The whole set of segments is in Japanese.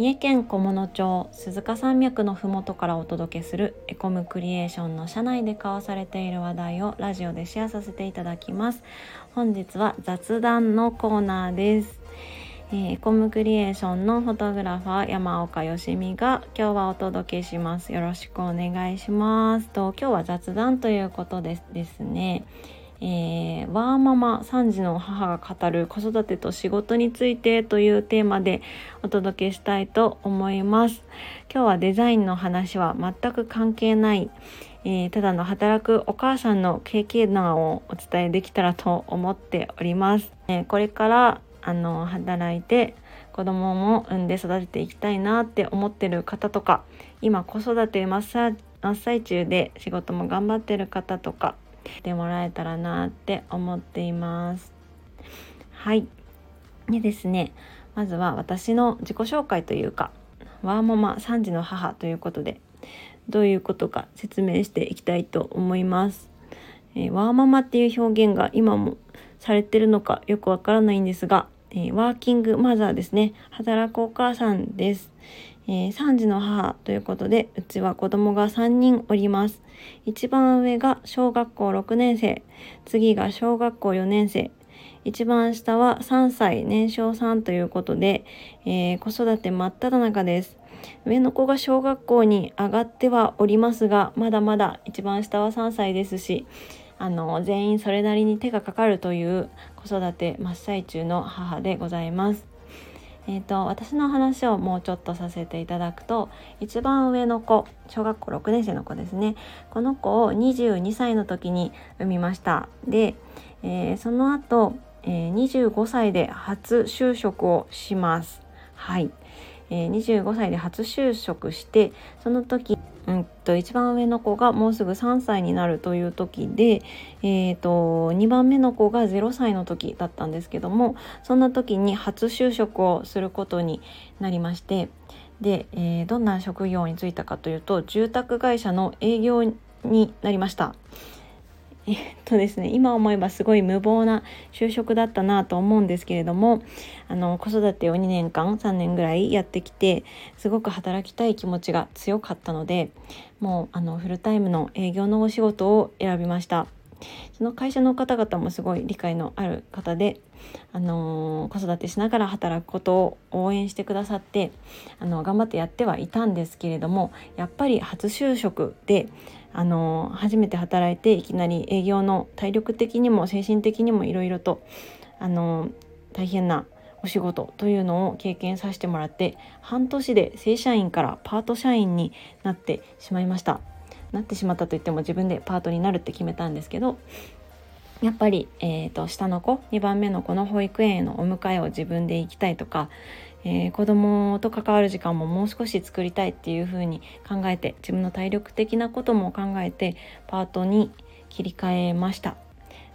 三重県菰野町鈴鹿山脈のふもとからお届けするエコムクリエーションの社内で交わされている話題をラジオでシェアさせていただきます。本日は雑談のコーナーです。えー、エコムクリエーションのフォトグラファー山岡よしみが今日はお届けします。よろしくお願いします。と今日は雑談ということですですね。えー、ワーママ3児の母が語る子育てと仕事についてというテーマでお届けしたいと思います。今日はデザインの話は全く関係ない、えー、ただの働くお母さんの経験談をお伝えできたらと思っております。えー、これからあの働いて子供も産んで育てていきたいなって思ってる方とか今子育て真っ最中で仕事も頑張ってる方とかてもらえたらなって思っています。はい。でですねまずは私の自己紹介というかワーママ3児の母ということでどういうことか説明していきたいと思います、えー、ワーママっていう表現が今もされてるのかよくわからないんですが、えー、ワーキングマザーですね。働くお母さんです、えー、3児の母ということでうちは子供が3人おります。一番上が小学校6年生。次が小学校4年生。一番下は3歳年少さんということで、えー、子育て真っ只中です。上の子が小学校に上がってはおりますがまだまだ一番下は3歳ですしあの全員それなりに手がかかるという子育て真っ最中の母でございます。えーと、私の話をもうちょっとさせていただくと一番上の子小学校6年生の子ですね。この子を22歳の時に産みました。で、えー、その後、えー、25歳で初就職をします。はい、えー、25歳で初就職してその時うんと一番上の子がもうすぐ3歳になるという時で、えーと、2番目の子が0歳の時だったんですけどもそんな時に初就職をすることになりましてで、えー、どんな職業に就いたかというと住宅会社の営業になりました。えっとですね今思えばすごい無謀な就職だったなと思うんですけれどもあの子育てを2年間3年ぐらいやってきてすごく働きたい気持ちが強かったのでもうあのフルタイムの営業のお仕事を選びました。その会社の方々もすごい理解のある方で、あの、子育てしながら働くことを応援してくださってあの頑張ってやってはいたんですけれどもやっぱり初就職であの初めて働いていきなり営業の体力的にも精神的にもいろいろとあの大変なお仕事というのを経験させてもらって半年で正社員からパート社員になってしまいました。なってしまったといっても自分でパートになるって決めたんですけどやっぱり、えーと、下の子2番目の子の保育園へのお迎えを自分で行きたいとかえー、子供と関わる時間ももう少し作りたいっていうふうに考えて自分の体力的なことも考えてパートに切り替えました。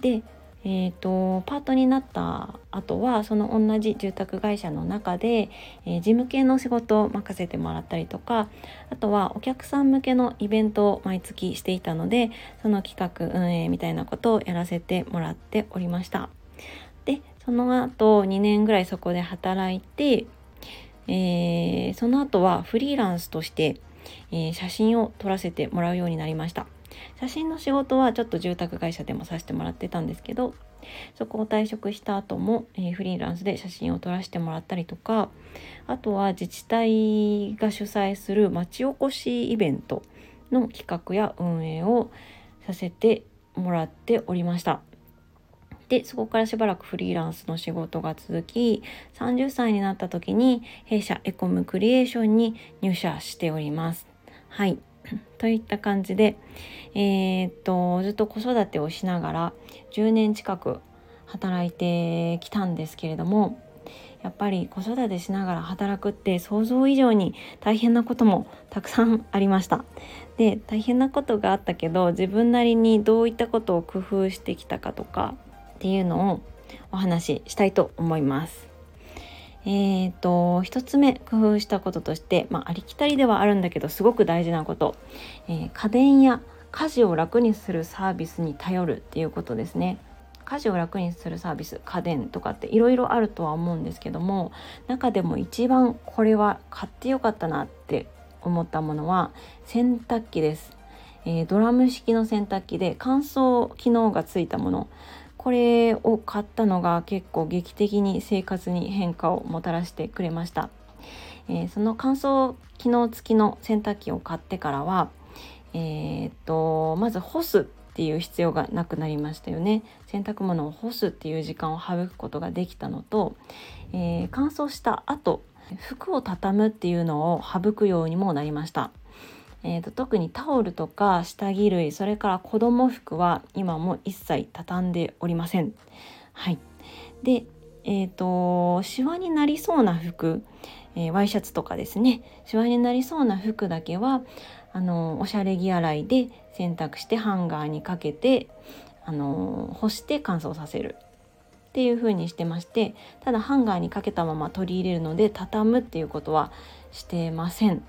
で、えーと、パートになった後はその同じ住宅会社の中で、えー、事務系の仕事を任せてもらったりとかあとはお客さん向けのイベントを毎月していたのでその企画運営みたいなことをやらせてもらっておりました。でその後2年ぐらいそこで働いて、えー、その後はフリーランスとして、えー、写真を撮らせてもらうようになりました写真の仕事はちょっと住宅会社でもさせてもらってたんですけどそこを退職した後も、えー、フリーランスで写真を撮らせてもらったりとかあとは自治体が主催する町おこしイベントの企画や運営をさせてもらっておりましたでそこからしばらくフリーランスの仕事が続き30歳になった時に弊社エコムクリエーションに入社しております。はい といった感じで、えー、っとずっと子育てをしながら10年近く働いてきたんですけれどもやっぱり子育てしながら働くって想像以上に大変なこともたくさんありました。で大変なことがあったけど自分なりにどういったことを工夫してきたかとかっていうのをお話ししたいと思います。えーと、1つ目工夫したこととして、まあ、ありきたりではあるんだけどすごく大事なこと、えー、家電や家事を楽にするサービスに頼るっていうことですね。家事を楽にするサービス家電とかっていろいろあるとは思うんですけども中でも一番これは買ってよかったなって思ったものは洗濯機です、えー、ドラム式の洗濯機で乾燥機能がついたもの。これを買ったのが結構劇的に生活に変化をもたらしてくれました、えー、その乾燥機能付きの洗濯機を買ってからはえー、っとまず干すっていう必要がなくなりましたよね洗濯物を干すっていう時間を省くことができたのと、えー、乾燥した後服を畳むっていうのを省くようにもなりました。えーと、特にタオルとか下着類それから子供服は今も一切畳んでおりません。はい、で、えーと、シワになりそうな服、えー、ワイシャツとかですねシワになりそうな服だけはあのおしゃれ着洗いで洗濯してハンガーにかけてあの干して乾燥させるっていう風にしてましてただハンガーにかけたまま取り入れるので畳むっていうことはしてません。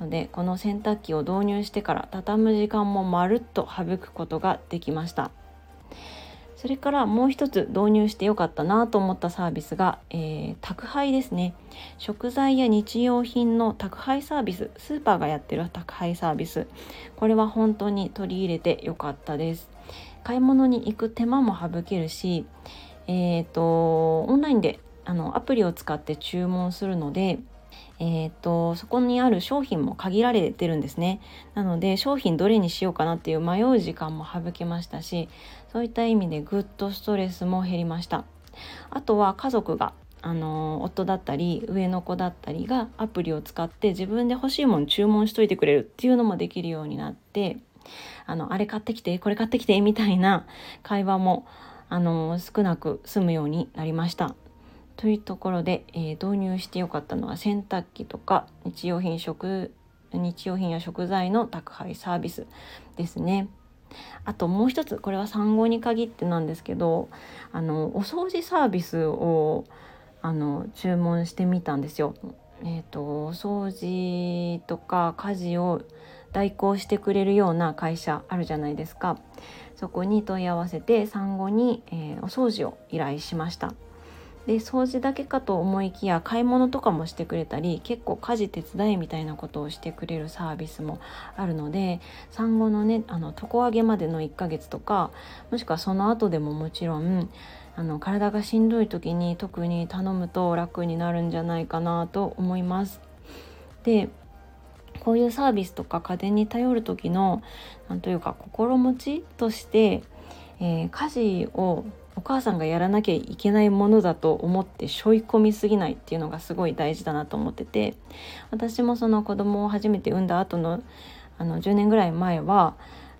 のでこの洗濯機を導入してから畳む時間もまるっと省くことができました。それからもう一つ導入してよかったなと思ったサービスが、えー、宅配ですね。食材や日用品の宅配サービススーパーがやってる宅配サービス。これは本当に取り入れてよかったです。買い物に行く手間も省けるしえっ、ー、とオンラインであのアプリを使って注文するのでえーと、そこにある商品も限られてるんですね。なので商品どれにしようかなっていう迷う時間も省けましたしそういった意味でぐっとストレスも減りました。あとは家族があの夫だったり上の子だったりがアプリを使って自分で欲しいもの注文しといてくれるっていうのもできるようになってあのあれ買ってきてこれ買ってきてみたいな会話もあの少なく済むようになりました。というところで、えー、導入してよかったのは洗濯機とか日用品食日用品や食材の宅配サービスですね。あともう一つこれは産後に限ってなんですけどあのお掃除サービスをあの注文してみたんですよ。えーと、お掃除とか家事を代行してくれるような会社あるじゃないですかそこに問い合わせて産後に、えー、お掃除を依頼しましたで掃除だけかと思いきや買い物とかもしてくれたり結構家事手伝いみたいなことをしてくれるサービスもあるので産後のねあの床上げまでの1ヶ月とかもしくはその後でももちろんあの体がしんどい時に特に頼むと楽になるんじゃないかなと思います。でこういうサービスとか家電に頼る時の何というか心持ちとして、えー、家事をお母さんがやらなきゃいけないものだと思って背負い込みすぎないっていうのがすごい大事だなと思ってて私もその子供を初めて産んだ後のあの10年ぐらい前は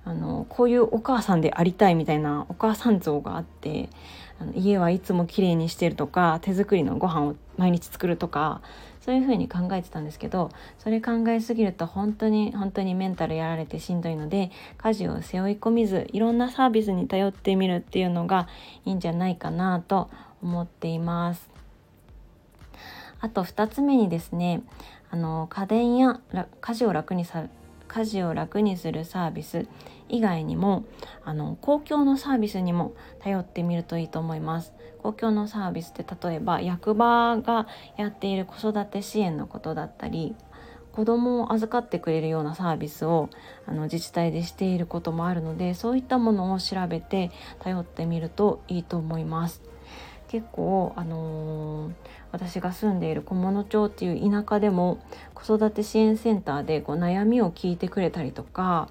あのこういうお母さんでありたいみたいなお母さん像があってあの家はいつも綺麗にしてるとか手作りのご飯を毎日作るとかそういうふうに考えてたんですけどそれ考えすぎると本当に本当にメンタルやられてしんどいので家事を背負い込みずいろんなサービスに頼ってみるっていうのがいいんじゃないかなと思っています。あと2つ目にですねあの家電や家事を楽にさ家事を楽にするサービス以外にもあの公共のサービスにも頼ってみるといいと思います公共のサービスって例えば役場がやっている子育て支援のことだったり子供を預かってくれるようなサービスをあの自治体でしていることもあるのでそういったものを調べて頼ってみるといいと思います。結構、あのー、私が住んでいる菰野町っていう田舎でも子育て支援センターでこう悩みを聞いてくれたりとか、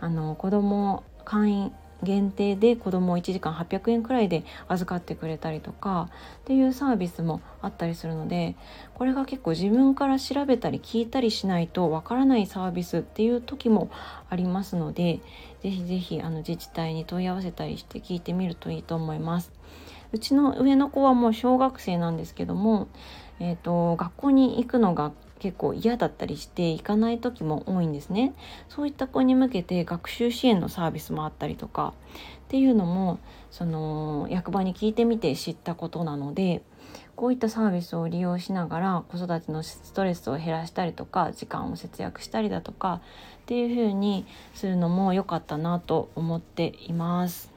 あの子供会員限定で子供を1時間800円くらいで預かってくれたりとかっていうサービスもあったりするのでこれが結構自分から調べたり聞いたりしないとわからないサービスっていう時もありますので是非是非自治体に問い合わせたりして聞いてみるといいと思います。うちの上の子はもう小学生なんですけども、えーと、学校に行くのが結構嫌だったりして行かない時も多いんですねそういった子に向けて学習支援のサービスもあったりとかっていうのもその役場に聞いてみて知ったことなのでこういったサービスを利用しながら子育てのストレスを減らしたりとか時間を節約したりだとかっていう風にするのも良かったなと思っています。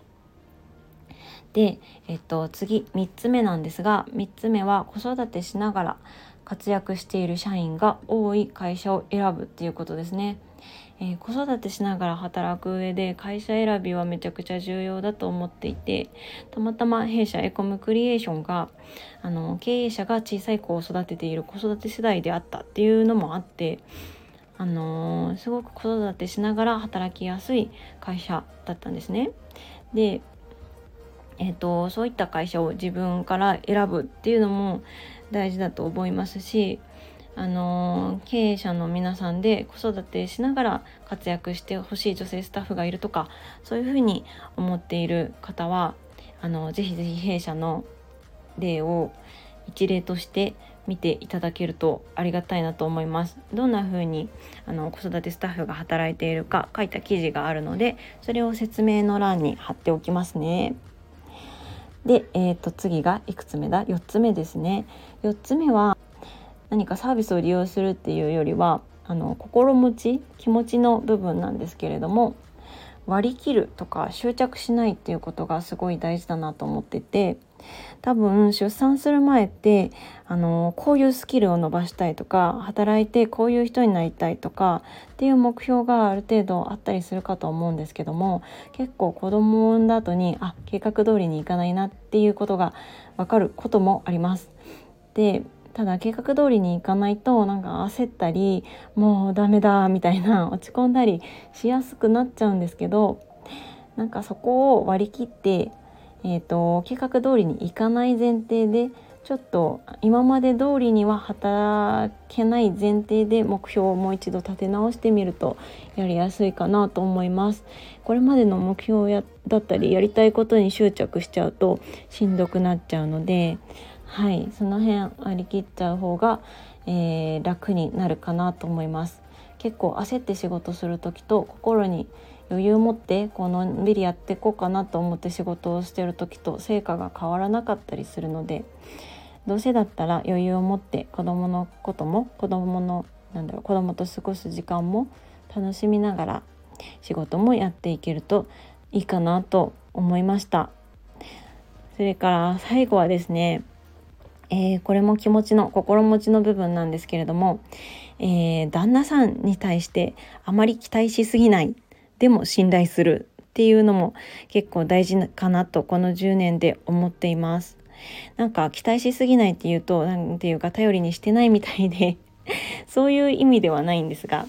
で、えっと、次3つ目なんですが3つ目は子育てしながら活躍している社員が多い会社を選ぶっていうことですね。えー、子育てしながら働く上で会社選びはめちゃくちゃ重要だと思っていてたまたま弊社エコムクリエーションがあの経営者が小さい子を育てている子育て世代であったっていうのもあってあのー、すごく子育てしながら働きやすい会社だったんですね。でえーと、そういった会社を自分から選ぶっていうのも大事だと思いますしあの経営者の皆さんで子育てしながら活躍してほしい女性スタッフがいるとかそういうふうに思っている方はあのぜひぜひ弊社の例を一例として見ていただけるとありがたいなと思います。どんな風にあの子育てスタッフが働いているか書いた記事があるのでそれを説明の欄に貼っておきますね。で、えー、と次がいくつ目だ？4つ目ですね。4つ目は何かサービスを利用するっていうよりはあの心持ち気持ちの部分なんですけれども割り切るとか執着しないっていうことがすごい大事だなと思ってて多分出産する前ってあのこういうスキルを伸ばしたいとか働いてこういう人になりたいとかっていう目標がある程度あったりするかと思うんですけども結構子供を産んだ後にあ計画通りにいかないなっていうことが分かることもあります。でただ計画通りにいかないとなんか焦ったりもうダメだみたいな 落ち込んだりしやすくなっちゃうんですけどなんかそこを割り切って、えーと、計画通りにいかない前提でちょっと今まで通りには働けない前提で目標をもう一度立て直してみるとやりやすいかなと思います。これまでの目標やだったりやりたいことに執着しちゃうとしんどくなっちゃうのではいその辺割り切っちゃう方が、えー、楽になるかなと思います結構焦って仕事する時と心に余裕を持ってこうのんびりやっていこうかなと思って仕事をしてる時と成果が変わらなかったりするのでどうせだったら余裕を持って子供のことも子供のなんだろう子供と過ごす時間も楽しみながら仕事もやっていけるといいかなと思いました。それから最後はですねえー、これも気持ちの心持ちの部分なんですけれども、えー、旦那さんに対してあまり期待しすぎないでも信頼するっていうのも結構大事かなとこの10年で思っています。なんか期待しすぎないっていうと何ていうか頼りにしてないみたいで そういう意味ではないんですが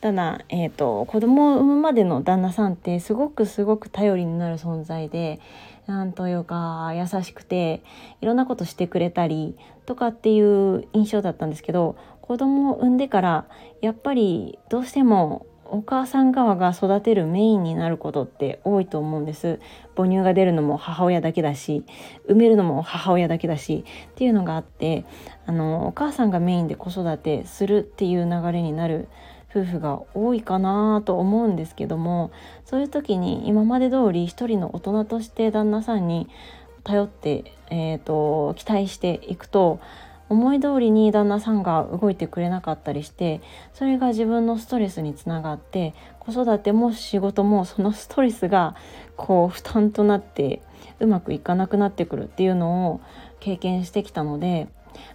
ただ、えーと、子供を産むまでの旦那さんってすごくすごく頼りになる存在でなんというか優しくていろんなことしてくれたりとかっていう印象だったんですけど子供を産んでからやっぱりどうしてもお母さん側が育てるメインになることって多いと思うんです。母乳が出るのも母親だけだし産めるのも母親だけだしっていうのがあってあのお母さんがメインで子育てするっていう流れになる夫婦が多いかなと思うんですけどもそういう時に今まで通り一人の大人として旦那さんに頼って、えーと、期待していくと思い通りに旦那さんが動いてくれなかったりしてそれが自分のストレスにつながって子育ても仕事もそのストレスがこう負担となってうまくいかなくなってくるっていうのを経験してきたので、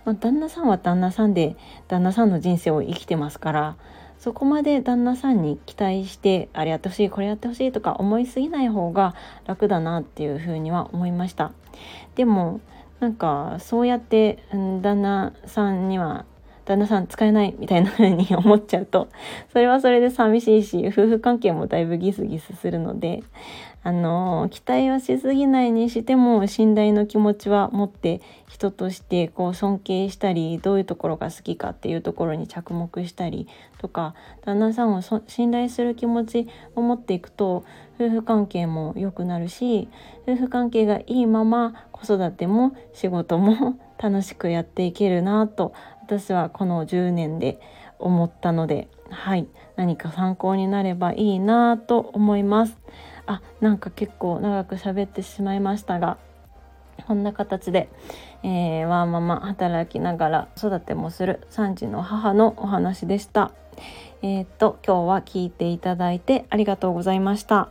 まあ、旦那さんは旦那さんで旦那さんの人生を生きてますからそこまで旦那さんに期待してあれやってほしいこれやってほしいとか思いすぎない方が楽だなっていうふうには思いました。でもなんかそうやって、旦那さんには旦那さん使えないみたいな風に 思っちゃうとそれはそれで寂しいし夫婦関係もだいぶギスギスするのであの期待はしすぎないにしても信頼の気持ちは持って人としてこう尊敬したりどういうところが好きかっていうところに着目したりとか旦那さんを信頼する気持ちを持っていくと夫婦関係も良くなるし夫婦関係がいいまま子育ても仕事も楽しくやっていけるなと私はこの10年で思ったのではい何か参考になればいいなと思います。あなんか結構長く喋ってしまいましたがこんな形で、えー、ワーママ働きながら育てもする3児の母のお話でした。えー、っと今日は聞いていただいてありがとうございました。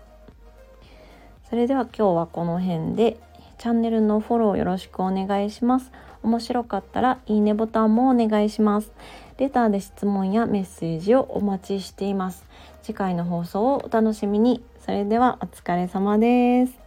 それでは今日はこの辺でチャンネルのフォローよろしくお願いします。面白かったらいいねボタンもお願いします。レターで質問やメッセージをお待ちしています。次回の放送をお楽しみに。それではお疲れ様です。